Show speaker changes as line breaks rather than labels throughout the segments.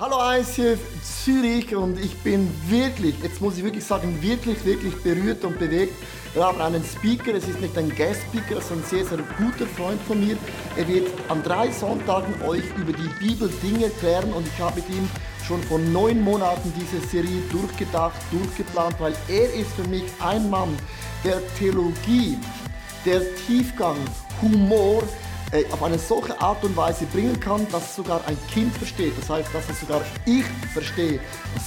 Hallo ICF Zürich und ich bin wirklich, jetzt muss ich wirklich sagen, wirklich, wirklich berührt und bewegt. Wir haben einen Speaker, es ist nicht ein Guest-Speaker, sondern ein sehr, sehr guter Freund von mir. Er wird an drei Sonntagen euch über die Bibel Dinge erklären und ich habe mit ihm schon vor neun Monaten diese Serie durchgedacht, durchgeplant, weil er ist für mich ein Mann, der Theologie, der Tiefgang, Humor, äh, auf eine solche Art und Weise bringen kann, dass sogar ein Kind versteht. Das heißt, dass es sogar ich verstehe.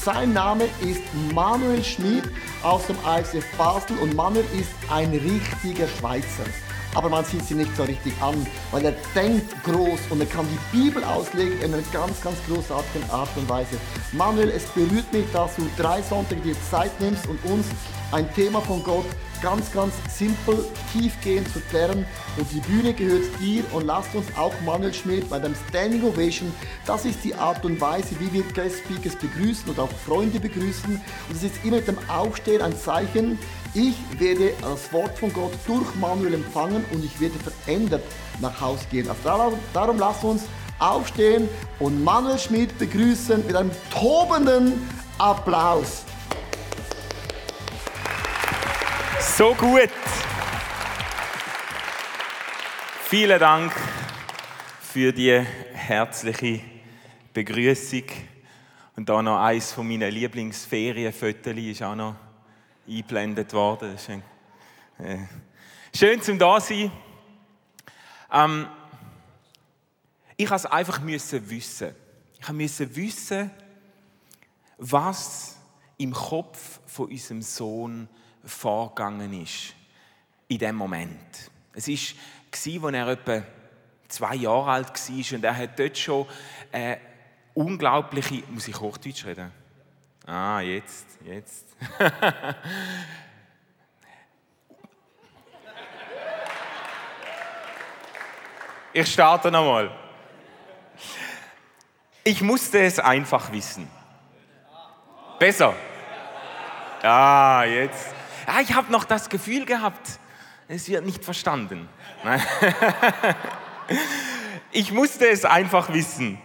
Sein Name ist Manuel Schmid aus dem ICF Basel und Manuel ist ein richtiger Schweizer. Aber man sieht sie nicht so richtig an, weil er denkt groß und er kann die Bibel auslegen in einer ganz, ganz großartigen Art und Weise. Manuel, es berührt mich, dass du drei Sonntage dir Zeit nimmst und uns ein Thema von Gott ganz, ganz simpel, tiefgehend zu klären. Und die Bühne gehört dir und lasst uns auch Manuel Schmidt bei dem Standing Ovation. Das ist die Art und Weise, wie wir Guest Speakers begrüßen und auch Freunde begrüßen. Und es ist immer mit dem Aufstehen ein Zeichen, ich werde das Wort von Gott durch Manuel empfangen und ich werde verändert nach Hause gehen. Also darum, lasst uns aufstehen und Manuel Schmidt begrüßen mit einem tobenden Applaus.
So gut. Vielen Dank für die herzliche Begrüßung. Und da noch eins von meinen Lieblingsferienfotos ist auch noch eingeblendet worden. Schön, äh, schön zum da sein. Ähm, ich musste einfach müssen wissen. Ich musste wissen, was im Kopf von unserem Sohn vorgegangen ist in dem Moment. Es war, als er etwa zwei Jahre alt war und er hat dort schon eine unglaubliche, muss ich Hochdeutsch reden? Ah, jetzt, jetzt. ich starte nochmal. Ich musste es einfach wissen. Besser. Ah, jetzt. Ja, ich habe noch das Gefühl gehabt, es wird nicht verstanden. ich musste es einfach wissen,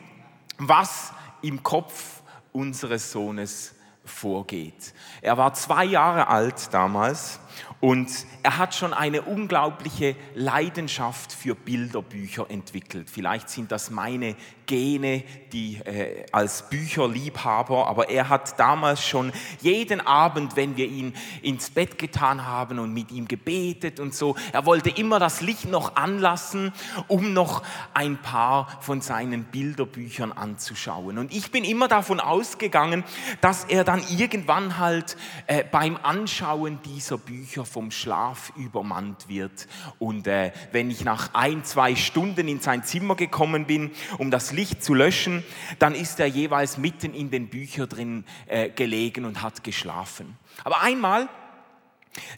was im Kopf unseres Sohnes vorgeht. Er war zwei Jahre alt damals und er hat schon eine unglaubliche Leidenschaft für Bilderbücher entwickelt. Vielleicht sind das meine Gene, die äh, als Bücherliebhaber, aber er hat damals schon jeden Abend, wenn wir ihn ins Bett getan haben und mit ihm gebetet und so, er wollte immer das Licht noch anlassen, um noch ein paar von seinen Bilderbüchern anzuschauen. Und ich bin immer davon ausgegangen, dass er dann irgendwann halt äh, beim Anschauen dieser Bücher vom Schlaf übermannt wird. Und äh, wenn ich nach ein, zwei Stunden in sein Zimmer gekommen bin, um das Licht zu löschen, dann ist er jeweils mitten in den Büchern drin äh, gelegen und hat geschlafen. Aber einmal,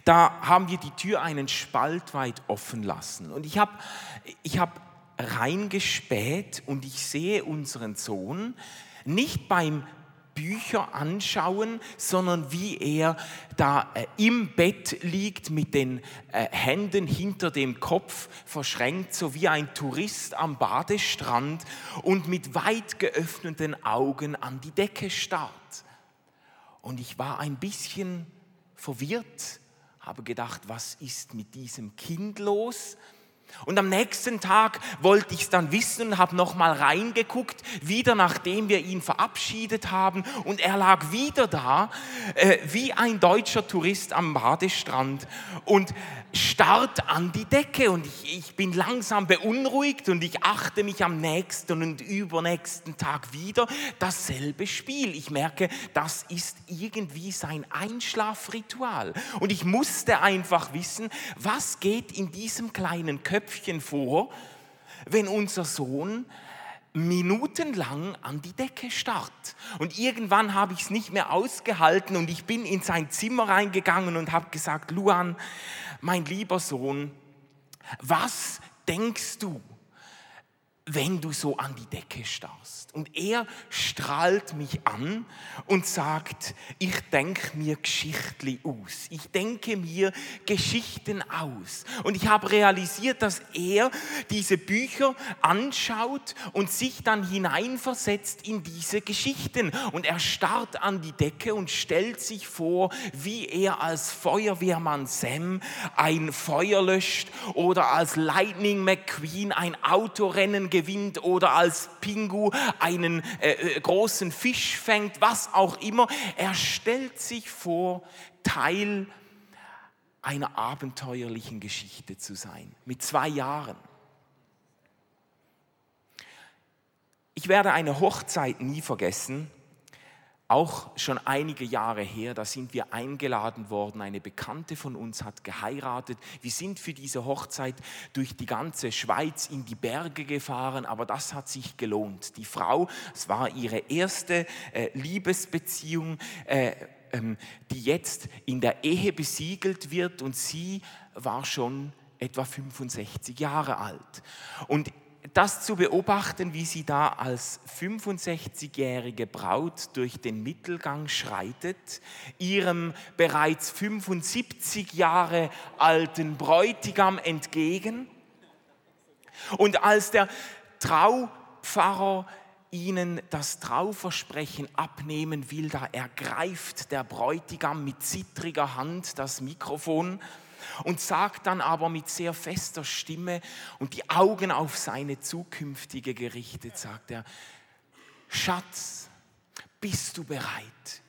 da haben wir die Tür einen Spalt weit offen lassen. Und ich habe ich hab reingespäht und ich sehe unseren Sohn nicht beim Bücher anschauen, sondern wie er da äh, im Bett liegt mit den äh, Händen hinter dem Kopf verschränkt, so wie ein Tourist am Badestrand und mit weit geöffneten Augen an die Decke starrt. Und ich war ein bisschen verwirrt, habe gedacht, was ist mit diesem Kind los? Und am nächsten Tag wollte ich es dann wissen und habe nochmal reingeguckt, wieder nachdem wir ihn verabschiedet haben. Und er lag wieder da, äh, wie ein deutscher Tourist am Badestrand und starrt an die Decke. Und ich, ich bin langsam beunruhigt und ich achte mich am nächsten und übernächsten Tag wieder dasselbe Spiel. Ich merke, das ist irgendwie sein Einschlafritual. Und ich musste einfach wissen, was geht in diesem kleinen Köpfchen Köpfchen vor, wenn unser Sohn minutenlang an die Decke starrt. Und irgendwann habe ich es nicht mehr ausgehalten und ich bin in sein Zimmer reingegangen und habe gesagt, Luan, mein lieber Sohn, was denkst du, wenn du so an die Decke starrst. Und er strahlt mich an und sagt, ich denke mir Geschichtli aus. Ich denke mir Geschichten aus. Und ich habe realisiert, dass er diese Bücher anschaut und sich dann hineinversetzt in diese Geschichten. Und er starrt an die Decke und stellt sich vor, wie er als Feuerwehrmann Sam ein Feuer löscht oder als Lightning McQueen ein Autorennen gewinnt oder als Pingu einen äh, äh, großen Fisch fängt, was auch immer. Er stellt sich vor, Teil einer abenteuerlichen Geschichte zu sein, mit zwei Jahren. Ich werde eine Hochzeit nie vergessen, auch schon einige Jahre her, da sind wir eingeladen worden. Eine Bekannte von uns hat geheiratet. Wir sind für diese Hochzeit durch die ganze Schweiz in die Berge gefahren, aber das hat sich gelohnt. Die Frau, es war ihre erste äh, Liebesbeziehung, äh, ähm, die jetzt in der Ehe besiegelt wird und sie war schon etwa 65 Jahre alt. Und das zu beobachten, wie sie da als 65-jährige Braut durch den Mittelgang schreitet, ihrem bereits 75 Jahre alten Bräutigam entgegen. Und als der Traupfarrer ihnen das Trauversprechen abnehmen will, da ergreift der Bräutigam mit zittriger Hand das Mikrofon und sagt dann aber mit sehr fester Stimme und die Augen auf seine zukünftige gerichtet, sagt er, Schatz, bist du bereit?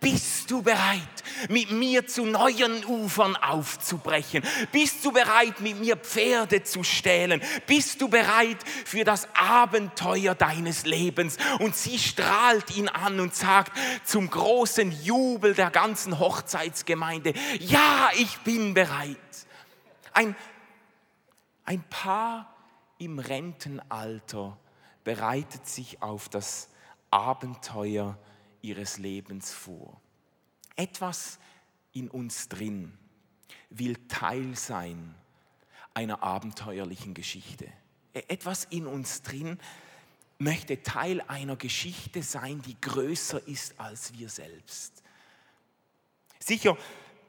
Bist du bereit, mit mir zu neuen Ufern aufzubrechen? Bist du bereit, mit mir Pferde zu stählen? Bist du bereit für das Abenteuer deines Lebens? Und sie strahlt ihn an und sagt zum großen Jubel der ganzen Hochzeitsgemeinde, ja, ich bin bereit. Ein, ein Paar im Rentenalter bereitet sich auf das Abenteuer ihres Lebens vor. Etwas in uns drin will Teil sein einer abenteuerlichen Geschichte. E-, etwas in uns drin möchte Teil einer Geschichte sein, die größer ist als wir selbst. Sicher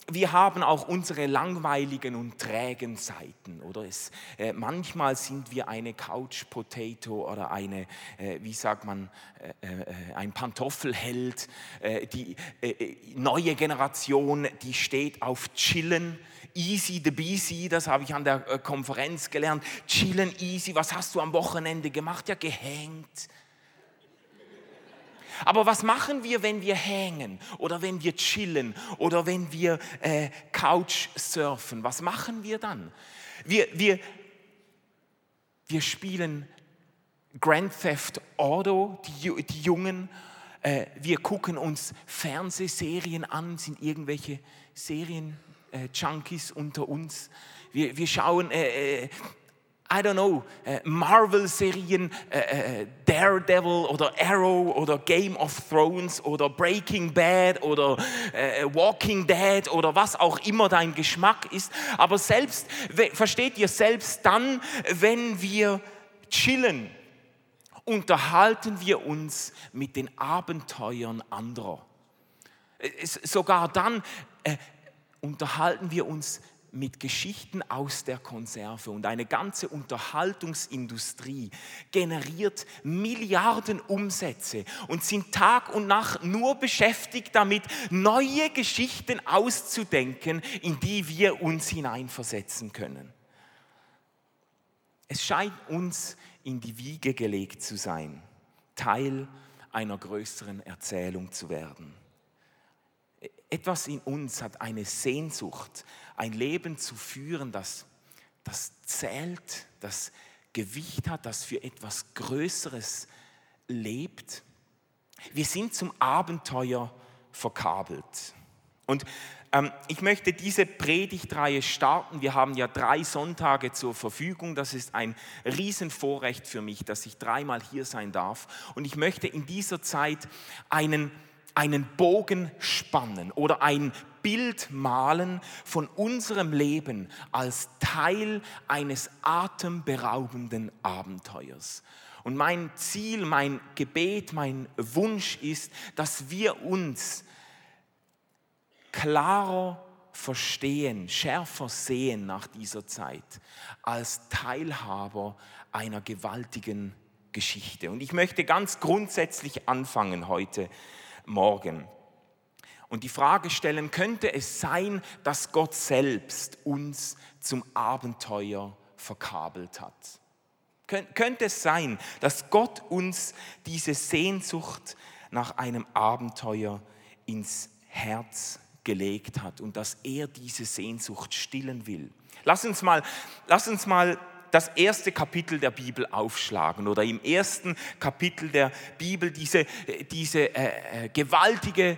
wir haben auch unsere langweiligen und trägen Seiten, oder? Es, äh, manchmal sind wir eine Couch Potato oder eine, äh, wie sagt man, äh, äh ein Pantoffelheld. Äh, die äh, neue Generation, die steht auf Chillen. Easy the busy, das habe ich an der Konferenz gelernt. Chillen easy, was hast du am Wochenende gemacht? Ja, gehängt aber was machen wir, wenn wir hängen oder wenn wir chillen oder wenn wir äh, Couch surfen? Was machen wir dann? Wir, wir, wir spielen Grand Theft Auto, die, die Jungen. Äh, wir gucken uns Fernsehserien an, sind irgendwelche Serien-Junkies äh, unter uns. Wir, wir schauen äh, äh I don't know, äh, Marvel-Serien, äh, äh, Daredevil oder Arrow oder Game of Thrones oder Breaking Bad oder Walking Dead oder was auch immer dein Geschmack ist. Aber selbst, versteht ihr, selbst dann, wenn wir chillen, unterhalten wir uns mit den Abenteuern anderer. Sogar dann unterhalten wir uns mit Geschichten aus der Konserve und eine ganze Unterhaltungsindustrie generiert Milliarden Umsätze und sind Tag und Nacht nur beschäftigt damit, neue Geschichten auszudenken, in die wir uns hineinversetzen können. Es scheint uns in die Wiege gelegt zu sein, Teil einer größeren Erzählung zu werden. Etwas in uns hat eine Sehnsucht, ein Leben zu führen, das, das zählt, das Gewicht hat, das für etwas Größeres lebt. Wir sind zum Abenteuer verkabelt. Und ähm, ich möchte diese Predigtreihe starten. Wir haben ja drei Sonntage zur Verfügung. Das ist ein Riesenvorrecht für mich, dass ich dreimal hier sein darf. Und ich möchte in dieser Zeit einen einen Bogen spannen oder ein Bild malen von unserem Leben als Teil eines atemberaubenden Abenteuers. Und mein Ziel, mein Gebet, mein Wunsch ist, dass wir uns klarer verstehen, schärfer sehen nach dieser Zeit als Teilhaber einer gewaltigen Geschichte. Und ich möchte ganz grundsätzlich anfangen heute Morgen und die Frage stellen, könnte es sein, dass Gott selbst uns zum Abenteuer verkabelt hat? Könnte es sein, dass Gott uns diese Sehnsucht nach einem Abenteuer ins Herz gelegt hat und dass er diese Sehnsucht stillen will? Lass uns mal, lass uns mal das erste Kapitel der Bibel aufschlagen oder im ersten Kapitel der Bibel diese, diese äh, äh, gewaltige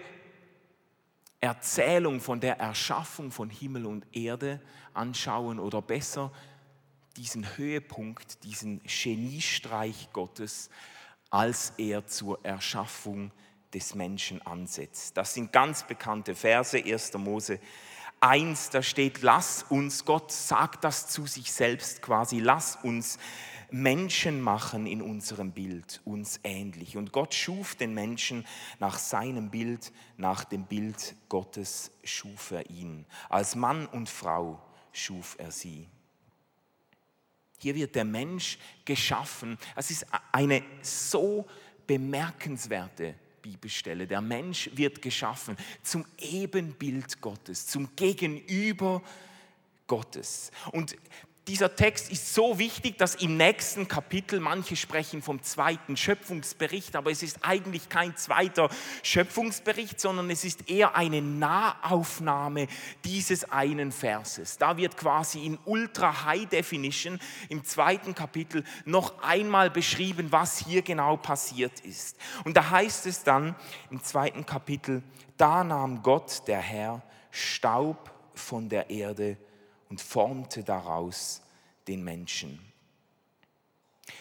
Erzählung von der Erschaffung von Himmel und Erde anschauen oder besser diesen Höhepunkt, diesen Geniestreich Gottes, als er zur Erschaffung des Menschen ansetzt. Das sind ganz bekannte Verse, 1. Mose 1, da steht, lass uns, Gott sagt das zu sich selbst quasi, lass uns Menschen machen in unserem Bild, uns ähnlich. Und Gott schuf den Menschen nach seinem Bild, nach dem Bild Gottes schuf er ihn. Als Mann und Frau schuf er sie. Hier wird der Mensch geschaffen. Es ist eine so bemerkenswerte Bibelstelle. Der Mensch wird geschaffen zum Ebenbild Gottes, zum Gegenüber Gottes. Und dieser Text ist so wichtig, dass im nächsten Kapitel, manche sprechen vom zweiten Schöpfungsbericht, aber es ist eigentlich kein zweiter Schöpfungsbericht, sondern es ist eher eine Nahaufnahme dieses einen Verses. Da wird quasi in Ultra High Definition im zweiten Kapitel noch einmal beschrieben, was hier genau passiert ist. Und da heißt es dann im zweiten Kapitel, da nahm Gott, der Herr, Staub von der Erde und formte daraus den Menschen.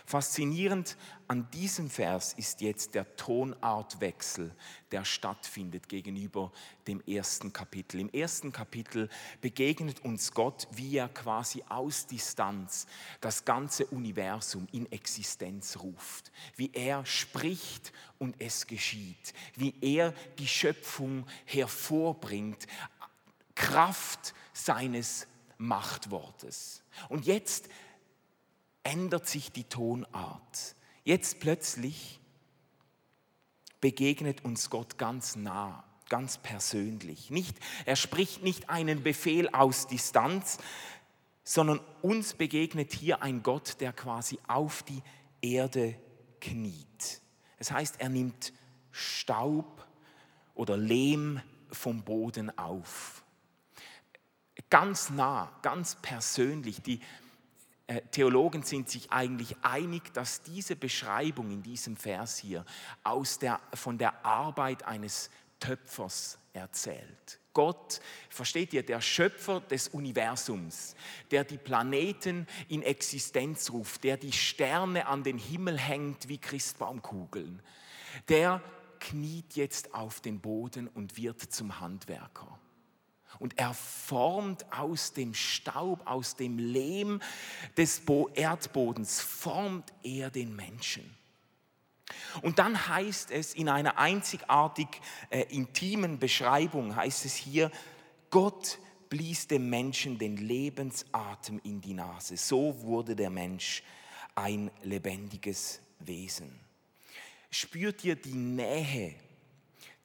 Faszinierend an diesem Vers ist jetzt der Tonartwechsel, der stattfindet gegenüber dem ersten Kapitel. Im ersten Kapitel begegnet uns Gott, wie er quasi aus Distanz das ganze Universum in Existenz ruft, wie er spricht und es geschieht, wie er die Schöpfung hervorbringt, Kraft seines Machtwortes. Und jetzt ändert sich die Tonart. Jetzt plötzlich begegnet uns Gott ganz nah, ganz persönlich. Nicht, er spricht nicht einen Befehl aus Distanz, sondern uns begegnet hier ein Gott, der quasi auf die Erde kniet. Das heißt, er nimmt Staub oder Lehm vom Boden auf ganz nah, ganz persönlich. Die äh, Theologen sind sich eigentlich einig, dass diese Beschreibung in diesem Vers hier aus der, von der Arbeit eines Töpfers erzählt. Gott, versteht ihr, der Schöpfer des Universums, der die Planeten in Existenz ruft, der die Sterne an den Himmel hängt wie Christbaumkugeln, der kniet jetzt auf den Boden und wird zum Handwerker und er formt aus dem Staub, aus dem Lehm des Erdbodens, formt er den Menschen. Und dann heißt es in einer einzigartig äh, intimen Beschreibung, heißt es hier, Gott blies dem Menschen den Lebensatem in die Nase. So wurde der Mensch ein lebendiges Wesen. Spürt ihr die Nähe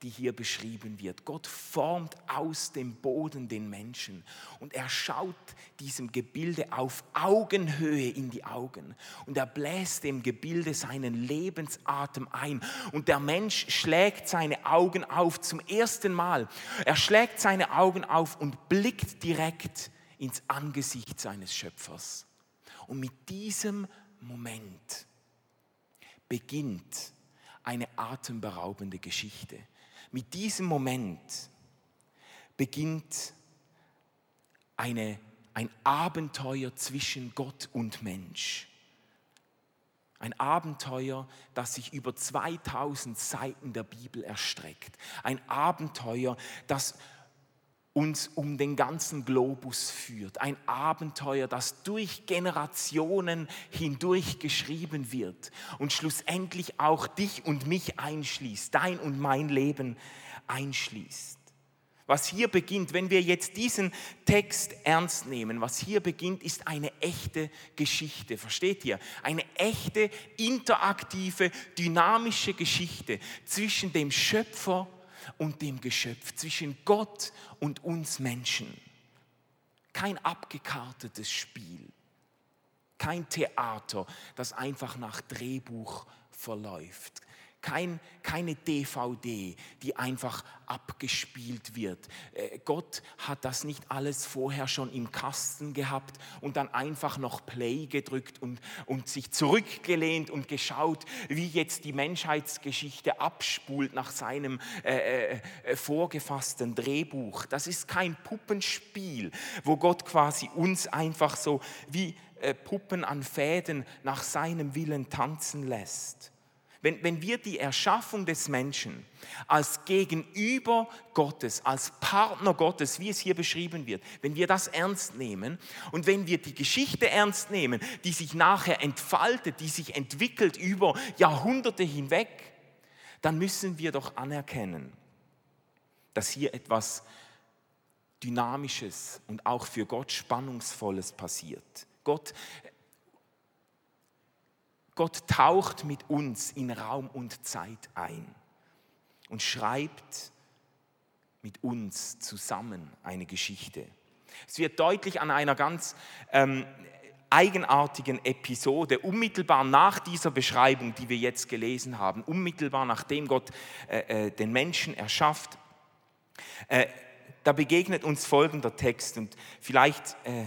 die hier beschrieben wird. Gott formt aus dem Boden den Menschen und er schaut diesem Gebilde auf Augenhöhe in die Augen und er bläst dem Gebilde seinen Lebensatem ein und der Mensch schlägt seine Augen auf zum ersten Mal. Er schlägt seine Augen auf und blickt direkt ins Angesicht seines Schöpfers. Und mit diesem Moment beginnt eine atemberaubende Geschichte. Mit diesem Moment beginnt eine, ein Abenteuer zwischen Gott und Mensch. Ein Abenteuer, das sich über 2000 Seiten der Bibel erstreckt. Ein Abenteuer, das uns um den ganzen Globus führt. Ein Abenteuer, das durch Generationen hindurch geschrieben wird und schlussendlich auch dich und mich einschließt, dein und mein Leben einschließt. Was hier beginnt, wenn wir jetzt diesen Text ernst nehmen, was hier beginnt, ist eine echte Geschichte. Versteht ihr? Eine echte, interaktive, dynamische Geschichte zwischen dem Schöpfer und dem Geschöpf, zwischen Gott und uns Menschen. Kein abgekartetes Spiel, kein Theater, das einfach nach Drehbuch verläuft kein, keine DVD, die einfach abgespielt wird. Äh, Gott hat das nicht alles vorher schon im Kasten gehabt und dann einfach noch Play gedrückt und, und sich zurückgelehnt und geschaut, wie jetzt die Menschheitsgeschichte abspult nach seinem äh, äh, vorgefassten Drehbuch. Das ist kein Puppenspiel, wo Gott quasi uns einfach so wie äh, Puppen an Fäden nach seinem Willen tanzen lässt. Wenn, wenn wir die Erschaffung des Menschen als Gegenüber Gottes, als Partner Gottes, wie es hier beschrieben wird, wenn wir das ernst nehmen und wenn wir die Geschichte ernst nehmen, die sich nachher entfaltet, die sich entwickelt über Jahrhunderte hinweg, dann müssen wir doch anerkennen, dass hier etwas Dynamisches und auch für Gott Spannungsvolles passiert. Gott Gott taucht mit uns in Raum und Zeit ein und schreibt mit uns zusammen eine Geschichte. Es wird deutlich an einer ganz ähm, eigenartigen Episode, unmittelbar nach dieser Beschreibung, die wir jetzt gelesen haben, unmittelbar nachdem Gott äh, äh, den Menschen erschafft. Äh, da begegnet uns folgender Text und vielleicht äh,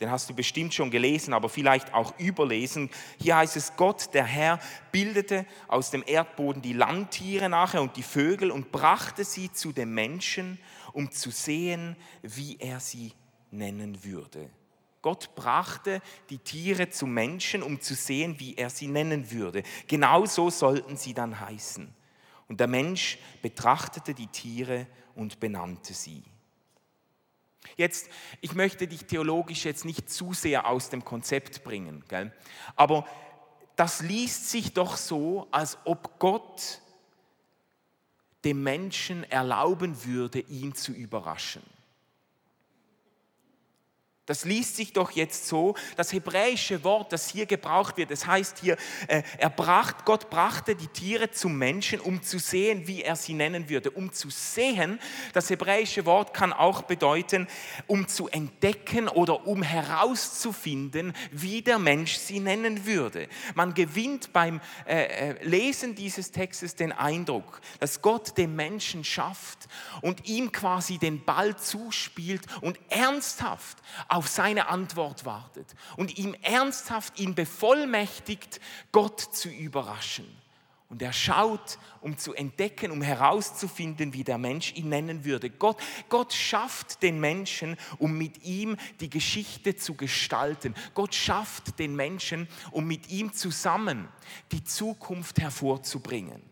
den hast du bestimmt schon gelesen, aber vielleicht auch überlesen. Hier heißt es, Gott, der Herr, bildete aus dem Erdboden die Landtiere nachher und die Vögel und brachte sie zu dem Menschen, um zu sehen, wie er sie nennen würde. Gott brachte die Tiere zum Menschen, um zu sehen, wie er sie nennen würde. Genauso sollten sie dann heißen. Und der Mensch betrachtete die Tiere und benannte sie. Jetzt, ich möchte dich theologisch jetzt nicht zu sehr aus dem Konzept bringen, gell? aber das liest sich doch so, als ob Gott dem Menschen erlauben würde, ihn zu überraschen. Das liest sich doch jetzt so, das hebräische Wort, das hier gebraucht wird, das heißt hier, äh, er bracht, Gott brachte die Tiere zum Menschen, um zu sehen, wie er sie nennen würde. Um zu sehen, das hebräische Wort kann auch bedeuten, um zu entdecken oder um herauszufinden, wie der Mensch sie nennen würde. Man gewinnt beim äh, äh, Lesen dieses Textes den Eindruck, dass Gott den Menschen schafft und ihm quasi den Ball zuspielt und ernsthaft auf seine Antwort wartet und ihm ernsthaft ihn bevollmächtigt, Gott zu überraschen. Und er schaut, um zu entdecken, um herauszufinden, wie der Mensch ihn nennen würde. Gott, Gott schafft den Menschen, um mit ihm die Geschichte zu gestalten. Gott schafft den Menschen, um mit ihm zusammen die Zukunft hervorzubringen.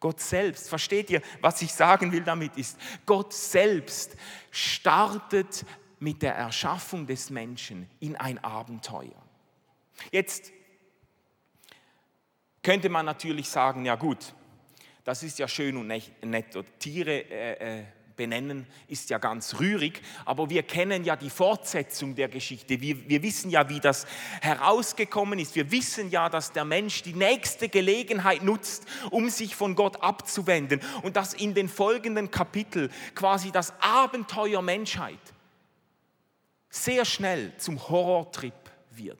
Gott selbst, versteht ihr, was ich sagen will damit ist, Gott selbst startet mit der Erschaffung des Menschen in ein Abenteuer. Jetzt könnte man natürlich sagen, ja gut, das ist ja schön und nett, Tiere äh, äh, benennen ist ja ganz rührig, aber wir kennen ja die Fortsetzung der Geschichte. Wir, wir wissen ja, wie das herausgekommen ist. Wir wissen ja, dass der Mensch die nächste Gelegenheit nutzt, um sich von Gott abzuwenden und dass in den folgenden Kapiteln quasi das Abenteuer Menschheit sehr schnell zum Horrortrip wird.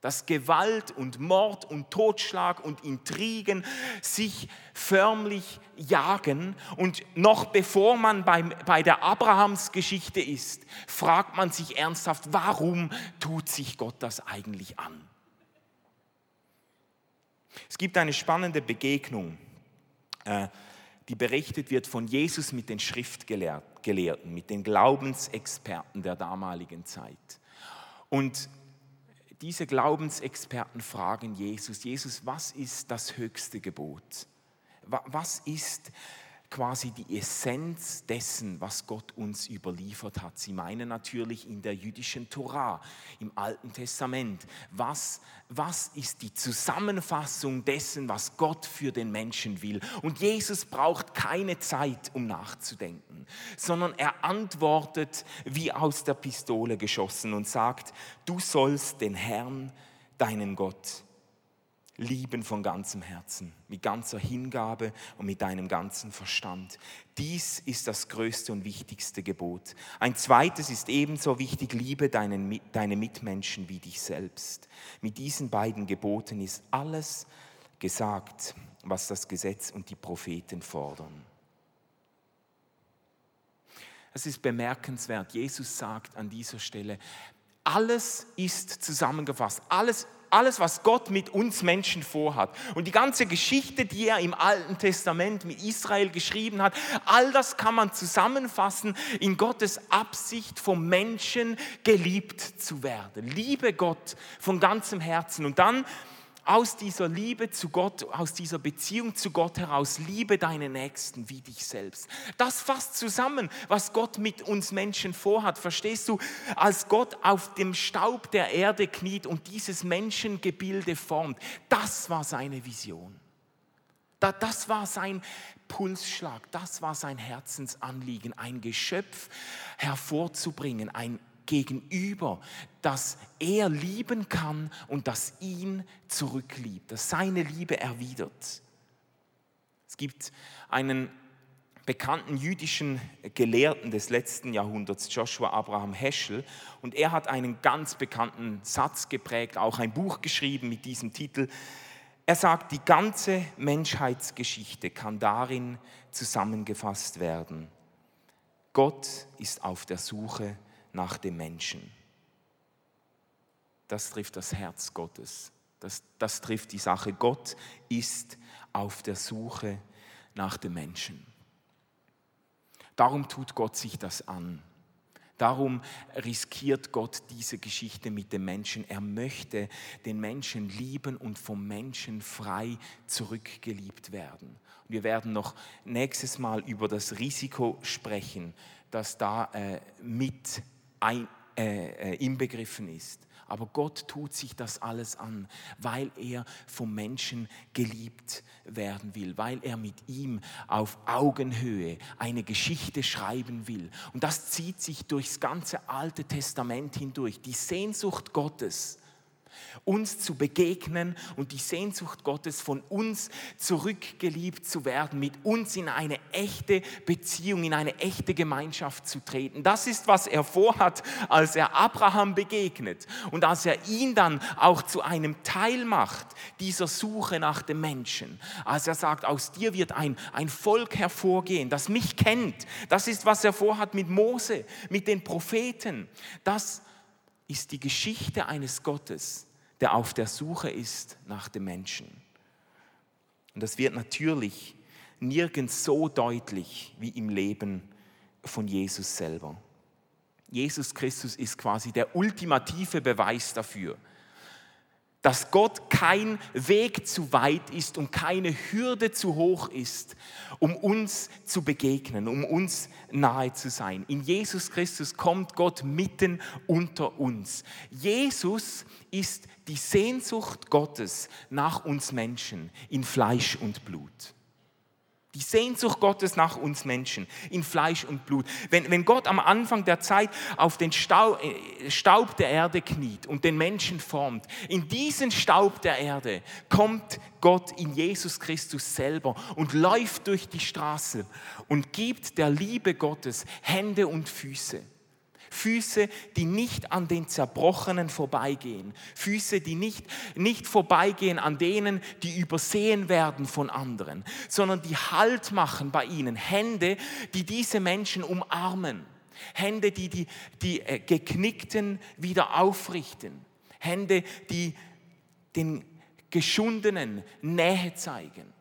Dass Gewalt und Mord und Totschlag und Intrigen sich förmlich jagen. Und noch bevor man beim, bei der Abrahamsgeschichte ist, fragt man sich ernsthaft, warum tut sich Gott das eigentlich an? Es gibt eine spannende Begegnung. Äh, die berichtet wird von Jesus mit den Schriftgelehrten, mit den Glaubensexperten der damaligen Zeit. Und diese Glaubensexperten fragen Jesus, Jesus, was ist das höchste Gebot? Was ist quasi die Essenz dessen, was Gott uns überliefert hat. Sie meinen natürlich in der jüdischen Torah, im Alten Testament. Was, was ist die Zusammenfassung dessen, was Gott für den Menschen will? Und Jesus braucht keine Zeit, um nachzudenken, sondern er antwortet wie aus der Pistole geschossen und sagt, du sollst den Herrn, deinen Gott, lieben von ganzem Herzen, mit ganzer Hingabe und mit deinem ganzen Verstand. Dies ist das größte und wichtigste Gebot. Ein zweites ist ebenso wichtig, liebe deinen, deine Mitmenschen wie dich selbst. Mit diesen beiden Geboten ist alles gesagt, was das Gesetz und die Propheten fordern. Es ist bemerkenswert, Jesus sagt an dieser Stelle, alles ist zusammengefasst, alles alles, was Gott mit uns Menschen vorhat. Und die ganze Geschichte, die er im Alten Testament mit Israel geschrieben hat, all das kann man zusammenfassen in Gottes Absicht, vom Menschen geliebt zu werden. Liebe Gott von ganzem Herzen. Und dann aus dieser Liebe zu Gott, aus dieser Beziehung zu Gott heraus, liebe deine Nächsten wie dich selbst. Das fasst zusammen, was Gott mit uns Menschen vorhat. Verstehst du, als Gott auf dem Staub der Erde kniet und dieses Menschengebilde formt, das war seine Vision. Das war sein Pulsschlag, das war sein Herzensanliegen, ein Geschöpf hervorzubringen, ein Gegenüber, das er lieben kann und das ihn zurückliebt, das seine Liebe erwidert. Es gibt einen bekannten jüdischen Gelehrten des letzten Jahrhunderts, Joshua Abraham Heschel, und er hat einen ganz bekannten Satz geprägt, auch ein Buch geschrieben mit diesem Titel. Er sagt, die ganze Menschheitsgeschichte kann darin zusammengefasst werden. Gott ist auf der Suche nach dem Menschen. Das trifft das Herz Gottes. Das, das trifft die Sache. Gott ist auf der Suche nach dem Menschen. Darum tut Gott sich das an. Darum riskiert Gott diese Geschichte mit dem Menschen. Er möchte den Menschen lieben und vom Menschen frei zurückgeliebt werden. Und wir werden noch nächstes Mal über das Risiko sprechen, das da äh, mit ein, äh, äh, inbegriffen ist. Aber Gott tut sich das alles an, weil er vom Menschen geliebt werden will, weil er mit ihm auf Augenhöhe eine Geschichte schreiben will. Und das zieht sich durchs ganze Alte Testament hindurch. Die Sehnsucht Gottes uns zu begegnen und die Sehnsucht Gottes von uns zurückgeliebt zu werden, mit uns in eine echte Beziehung, in eine echte Gemeinschaft zu treten. Das ist, was er vorhat, als er Abraham begegnet und als er ihn dann auch zu einem Teil macht dieser Suche nach dem Menschen. Als er sagt, aus dir wird ein, ein Volk hervorgehen, das mich kennt. Das ist, was er vorhat mit Mose, mit den Propheten. Das ist die Geschichte eines Gottes, der auf der Suche ist nach dem Menschen. Und das wird natürlich nirgends so deutlich wie im Leben von Jesus selber. Jesus Christus ist quasi der ultimative Beweis dafür, dass Gott kein Weg zu weit ist und keine Hürde zu hoch ist, um uns zu begegnen, um uns nahe zu sein. In Jesus Christus kommt Gott mitten unter uns. Jesus ist die Sehnsucht Gottes nach uns Menschen in Fleisch und Blut. Die Sehnsucht Gottes nach uns Menschen in Fleisch und Blut. Wenn, wenn Gott am Anfang der Zeit auf den Staub, äh, Staub der Erde kniet und den Menschen formt, in diesen Staub der Erde kommt Gott in Jesus Christus selber und läuft durch die Straße und gibt der Liebe Gottes Hände und Füße. Füße, die nicht an den Zerbrochenen vorbeigehen. Füße, die nicht, nicht vorbeigehen an denen, die übersehen werden von anderen, sondern die Halt machen bei ihnen. Hände, die diese Menschen umarmen. Hände, die die, die äh, Geknickten wieder aufrichten. Hände, die den Geschundenen Nähe zeigen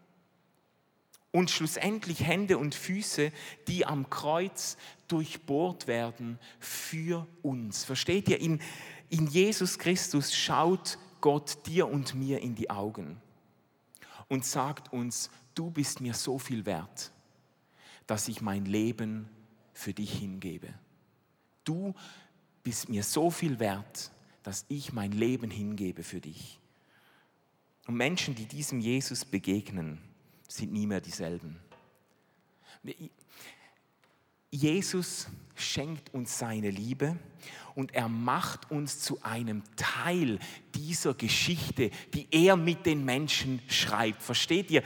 und schlussendlich Hände und Füße, die am Kreuz durchbohrt werden für uns. Versteht ihr? In, in Jesus Christus schaut Gott dir und mir in die Augen und sagt uns, du bist mir so viel wert. dass ich mein Leben für dich hingebe. Du bist mir so viel wert, dass ich mein Leben hingebe für dich. Und Menschen, die diesem Jesus begegnen, sind nie mehr dieselben. Jesus schenkt uns seine Liebe und er macht uns zu einem Teil dieser Geschichte, die er mit den Menschen schreibt. Versteht ihr?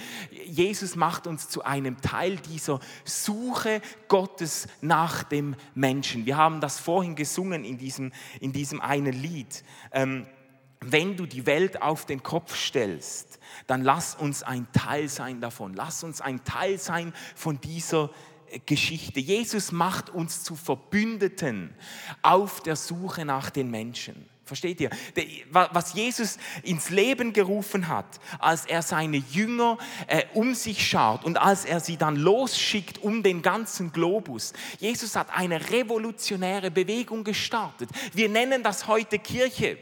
Jesus macht uns zu einem Teil dieser Suche Gottes nach dem Menschen. Wir haben das vorhin gesungen in diesem, in diesem einen Lied. Ähm, wenn du die Welt auf den Kopf stellst, dann lass uns ein Teil sein davon. Lass uns ein Teil sein von dieser Geschichte. Jesus macht uns zu Verbündeten auf der Suche nach den Menschen. Versteht ihr? Was Jesus ins Leben gerufen hat, als er seine Jünger äh, um sich schaut und als er sie dann losschickt um den ganzen Globus. Jesus hat eine revolutionäre Bewegung gestartet. Wir nennen das heute Kirche.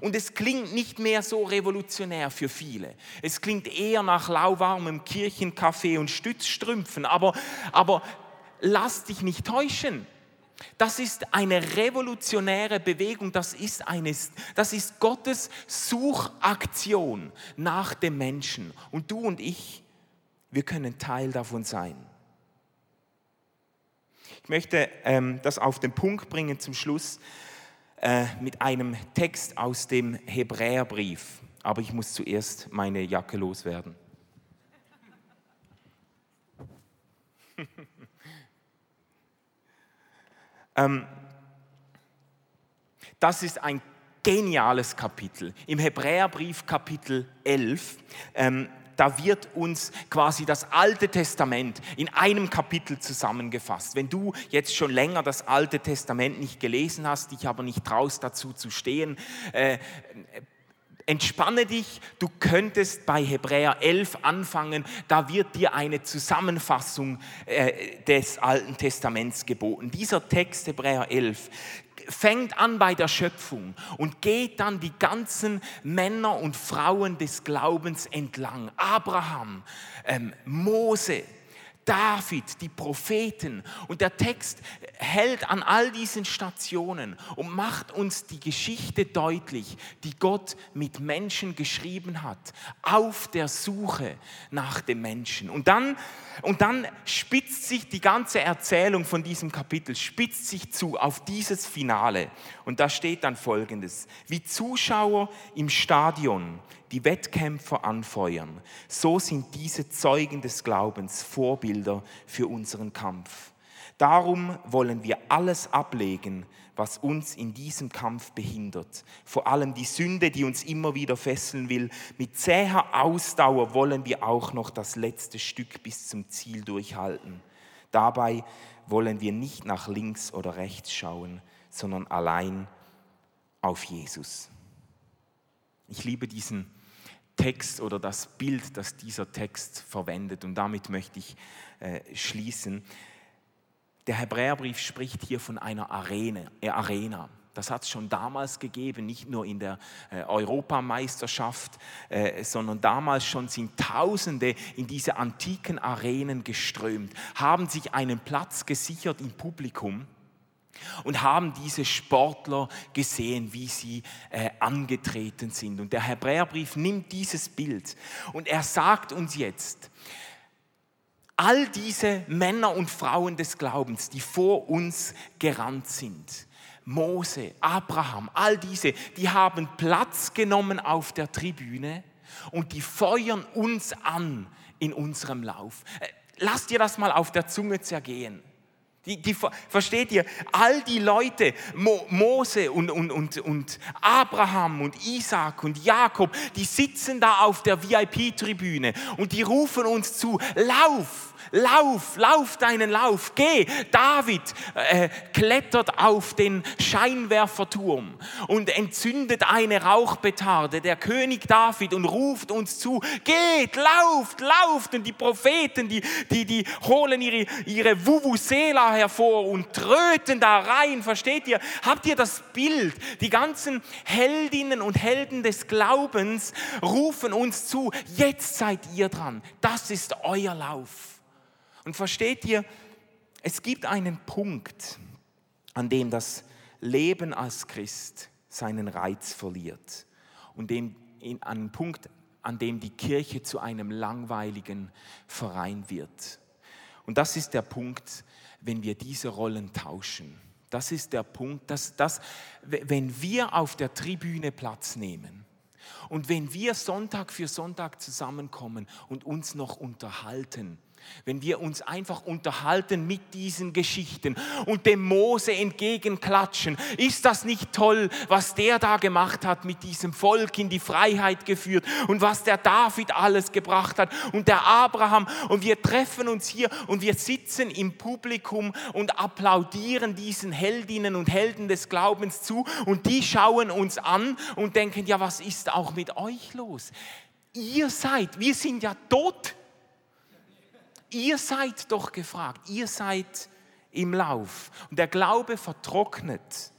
Und es klingt nicht mehr so revolutionär für viele. Es klingt eher nach lauwarmem Kirchenkaffee und Stützstrümpfen. Aber, aber lass dich nicht täuschen. Das ist eine revolutionäre Bewegung, das ist, eine, das ist Gottes Suchaktion nach dem Menschen. Und du und ich, wir können Teil davon sein. Ich möchte ähm, das auf den Punkt bringen zum Schluss äh, mit einem Text aus dem Hebräerbrief. Aber ich muss zuerst meine Jacke loswerden. ähm, das ist ein geniales Kapitel. Im Hebräerbrief Kapitel 11 ähm, da wird uns quasi das Alte Testament in einem Kapitel zusammengefasst. Wenn du jetzt schon länger das Alte Testament nicht gelesen hast, dich aber nicht traust dazu zu stehen, äh, entspanne dich, du könntest bei Hebräer 11 anfangen, da wird dir eine Zusammenfassung äh, des Alten Testaments geboten. Dieser Text, Hebräer 11, fängt an bei der Schöpfung und geht dann die ganzen Männer und Frauen des Glaubens entlang. Abraham, ähm, Mose, David, die Propheten. Und der Text hält an all diesen Stationen und macht uns die Geschichte deutlich, die Gott mit Menschen geschrieben hat, auf der Suche nach dem Menschen. Und dann, und dann spitzt sich die ganze Erzählung von diesem Kapitel, spitzt sich zu auf dieses Finale. Und da steht dann Folgendes, wie Zuschauer im Stadion die Wettkämpfer anfeuern, so sind diese Zeugen des Glaubens Vorbilder für unseren Kampf. Darum wollen wir alles ablegen, was uns in diesem Kampf behindert. Vor allem die Sünde, die uns immer wieder fesseln will. Mit zäher Ausdauer wollen wir auch noch das letzte Stück bis zum Ziel durchhalten. Dabei wollen wir nicht nach links oder rechts schauen, sondern allein auf Jesus. Ich liebe diesen Text oder das Bild, das dieser Text verwendet. Und damit möchte ich äh, schließen. Der Hebräerbrief spricht hier von einer Arena. Äh, Arena. Das hat es schon damals gegeben, nicht nur in der äh, Europameisterschaft, äh, sondern damals schon sind Tausende in diese antiken Arenen geströmt, haben sich einen Platz gesichert im Publikum und haben diese Sportler gesehen, wie sie äh, angetreten sind. Und der Hebräerbrief nimmt dieses Bild und er sagt uns jetzt, all diese Männer und Frauen des Glaubens, die vor uns gerannt sind, Mose, Abraham, all diese, die haben Platz genommen auf der Tribüne und die feuern uns an in unserem Lauf. Äh, Lass dir das mal auf der Zunge zergehen. Die, die, versteht ihr? All die Leute, Mo, Mose und, und, und, und Abraham und Isaac und Jakob, die sitzen da auf der VIP-Tribüne und die rufen uns zu, lauf, lauf, lauf deinen Lauf, geh. David äh, klettert auf den Scheinwerferturm und entzündet eine Rauchbetarde, der König David, und ruft uns zu, geht, lauft, lauft. Und die Propheten, die, die, die holen ihre, ihre Vuvuzela hervor und tröten da rein, versteht ihr? Habt ihr das Bild? Die ganzen Heldinnen und Helden des Glaubens rufen uns zu, jetzt seid ihr dran, das ist euer Lauf. Und versteht ihr, es gibt einen Punkt, an dem das Leben als Christ seinen Reiz verliert und dem, in, an einem Punkt, an dem die Kirche zu einem langweiligen Verein wird. Und das ist der Punkt, wenn wir diese Rollen tauschen. Das ist der Punkt, dass, dass wenn wir auf der Tribüne Platz nehmen und wenn wir Sonntag für Sonntag zusammenkommen und uns noch unterhalten, wenn wir uns einfach unterhalten mit diesen Geschichten und dem Mose entgegenklatschen. Ist das nicht toll, was der da gemacht hat, mit diesem Volk in die Freiheit geführt und was der David alles gebracht hat und der Abraham und wir treffen uns hier und wir sitzen im Publikum und applaudieren diesen Heldinnen und Helden des Glaubens zu und die schauen uns an und denken, ja, was ist auch mit euch los? Ihr seid, wir sind ja tot Ihr seid doch gefragt, ihr seid im Lauf. Und der Glaube vertrocknet,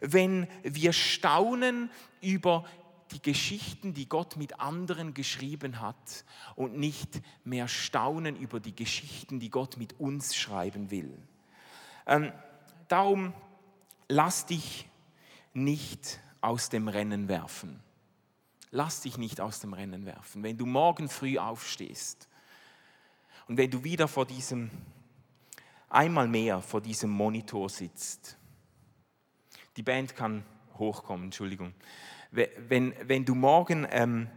wenn wir staunen über die Geschichten, die Gott mit anderen geschrieben hat und nicht mehr staunen über die Geschichten, die Gott mit uns schreiben will. Ähm, darum lass dich nicht aus dem Rennen werfen. Lass dich nicht aus dem Rennen werfen. Wenn du morgen früh aufstehst und wenn du wieder vor diesem, einmal mehr vor diesem Monitor sitzt, die Band kann hochkommen, Entschuldigung. Wenn, wenn du morgen ähm,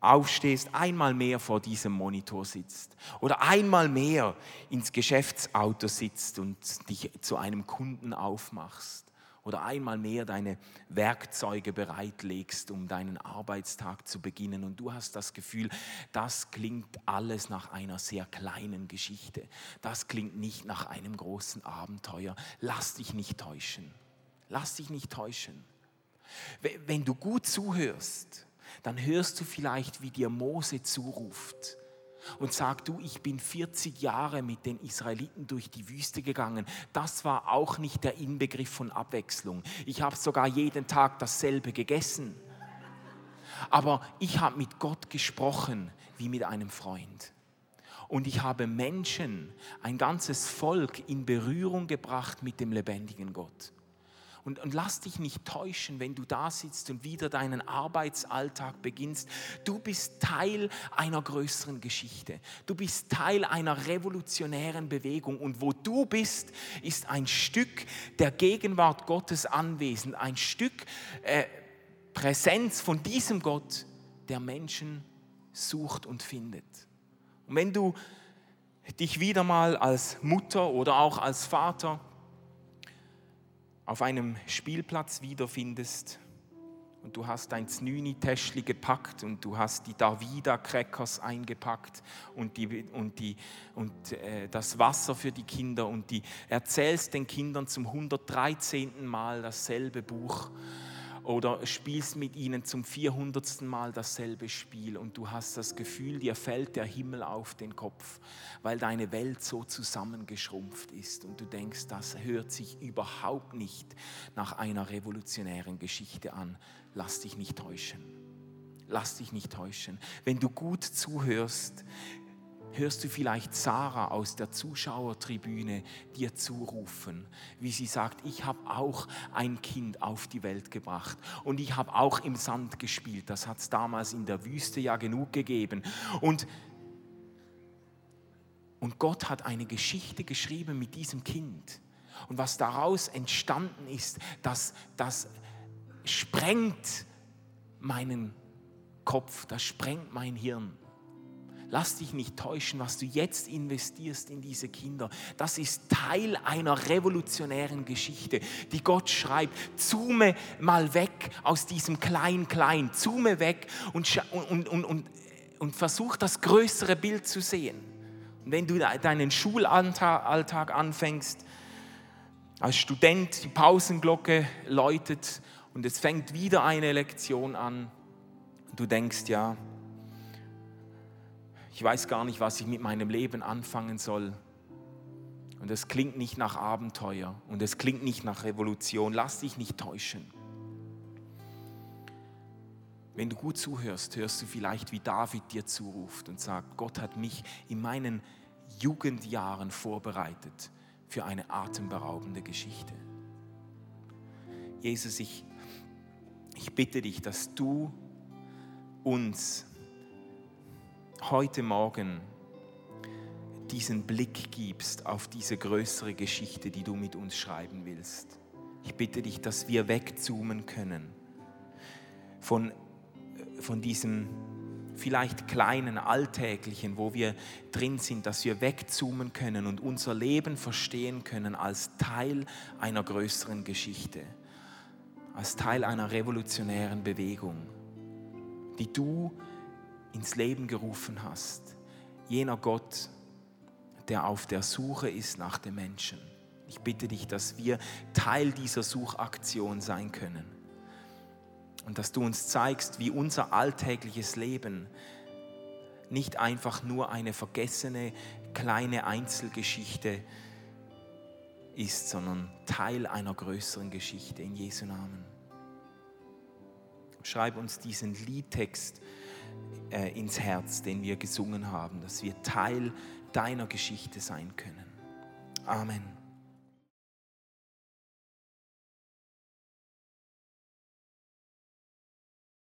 aufstehst, einmal mehr vor diesem Monitor sitzt oder einmal mehr ins Geschäftsauto sitzt und dich zu einem Kunden aufmachst oder einmal mehr deine Werkzeuge bereitlegst, um deinen Arbeitstag zu beginnen. Und du hast das Gefühl, das klingt alles nach einer sehr kleinen Geschichte, das klingt nicht nach einem großen Abenteuer, lass dich nicht täuschen, lass dich nicht täuschen. Wenn du gut zuhörst, dann hörst du vielleicht, wie dir Mose zuruft und sagt, du, ich bin 40 Jahre mit den Israeliten durch die Wüste gegangen. Das war auch nicht der Inbegriff von Abwechslung. Ich habe sogar jeden Tag dasselbe gegessen. Aber ich habe mit Gott gesprochen wie mit einem Freund. Und ich habe Menschen, ein ganzes Volk in Berührung gebracht mit dem lebendigen Gott. Und, und lass dich nicht täuschen, wenn du da sitzt und wieder deinen Arbeitsalltag beginnst. Du bist Teil einer größeren Geschichte. Du bist Teil einer revolutionären Bewegung. Und wo du bist, ist ein Stück der Gegenwart Gottes anwesend, ein Stück äh, Präsenz von diesem Gott, der Menschen sucht und findet. Und wenn du dich wieder mal als Mutter oder auch als Vater auf einem Spielplatz wiederfindest und du hast dein Znüni-Täschli gepackt und du hast die Davida-Crackers eingepackt und, die, und, die, und äh, das Wasser für die Kinder und die erzählst den Kindern zum 113. Mal dasselbe Buch oder spielst mit ihnen zum 400. Mal dasselbe Spiel und du hast das Gefühl, dir fällt der Himmel auf den Kopf, weil deine Welt so zusammengeschrumpft ist und du denkst, das hört sich überhaupt nicht nach einer revolutionären Geschichte an. Lass dich nicht täuschen. Lass dich nicht täuschen. Wenn du gut zuhörst, hörst du vielleicht Sarah aus der Zuschauertribüne dir zurufen, wie sie sagt, ich habe auch ein Kind auf die Welt gebracht und ich habe auch im Sand gespielt. Das hat es damals in der Wüste ja genug gegeben. Und, und Gott hat eine Geschichte geschrieben mit diesem Kind. Und was daraus entstanden ist, das, das sprengt meinen Kopf, das sprengt mein Hirn. Lass dich nicht täuschen, was du jetzt investierst in diese Kinder. Das ist Teil einer revolutionären Geschichte, die Gott schreibt. Zoome mal weg aus diesem Klein-Klein. Zoome weg und, und, und, und, und versuch das größere Bild zu sehen. Und wenn du deinen Schulalltag anfängst, als Student die Pausenglocke läutet und es fängt wieder eine Lektion an, du denkst, ja, ich weiß gar nicht, was ich mit meinem Leben anfangen soll. Und es klingt nicht nach Abenteuer und es klingt nicht nach Revolution. Lass dich nicht täuschen. Wenn du gut zuhörst, hörst du vielleicht, wie David dir zuruft und sagt, Gott hat mich in meinen Jugendjahren vorbereitet für eine atemberaubende Geschichte. Jesus, ich, ich bitte dich, dass du uns heute Morgen diesen Blick gibst auf diese größere Geschichte, die du mit uns schreiben willst. Ich bitte dich, dass wir wegzoomen können von, von diesem vielleicht kleinen Alltäglichen, wo wir drin sind, dass wir wegzoomen können und unser Leben verstehen können als Teil einer größeren Geschichte, als Teil einer revolutionären Bewegung, die du ins Leben gerufen hast. Jener Gott, der auf der Suche ist nach dem Menschen. Ich bitte dich, dass wir Teil dieser Suchaktion sein können und dass du uns zeigst, wie unser alltägliches Leben nicht einfach nur eine vergessene kleine Einzelgeschichte ist, sondern Teil einer größeren Geschichte in Jesu Namen. Schreib uns diesen Liedtext äh, ins Herz, den wir gesungen haben, dass wir Teil deiner Geschichte sein können. Amen.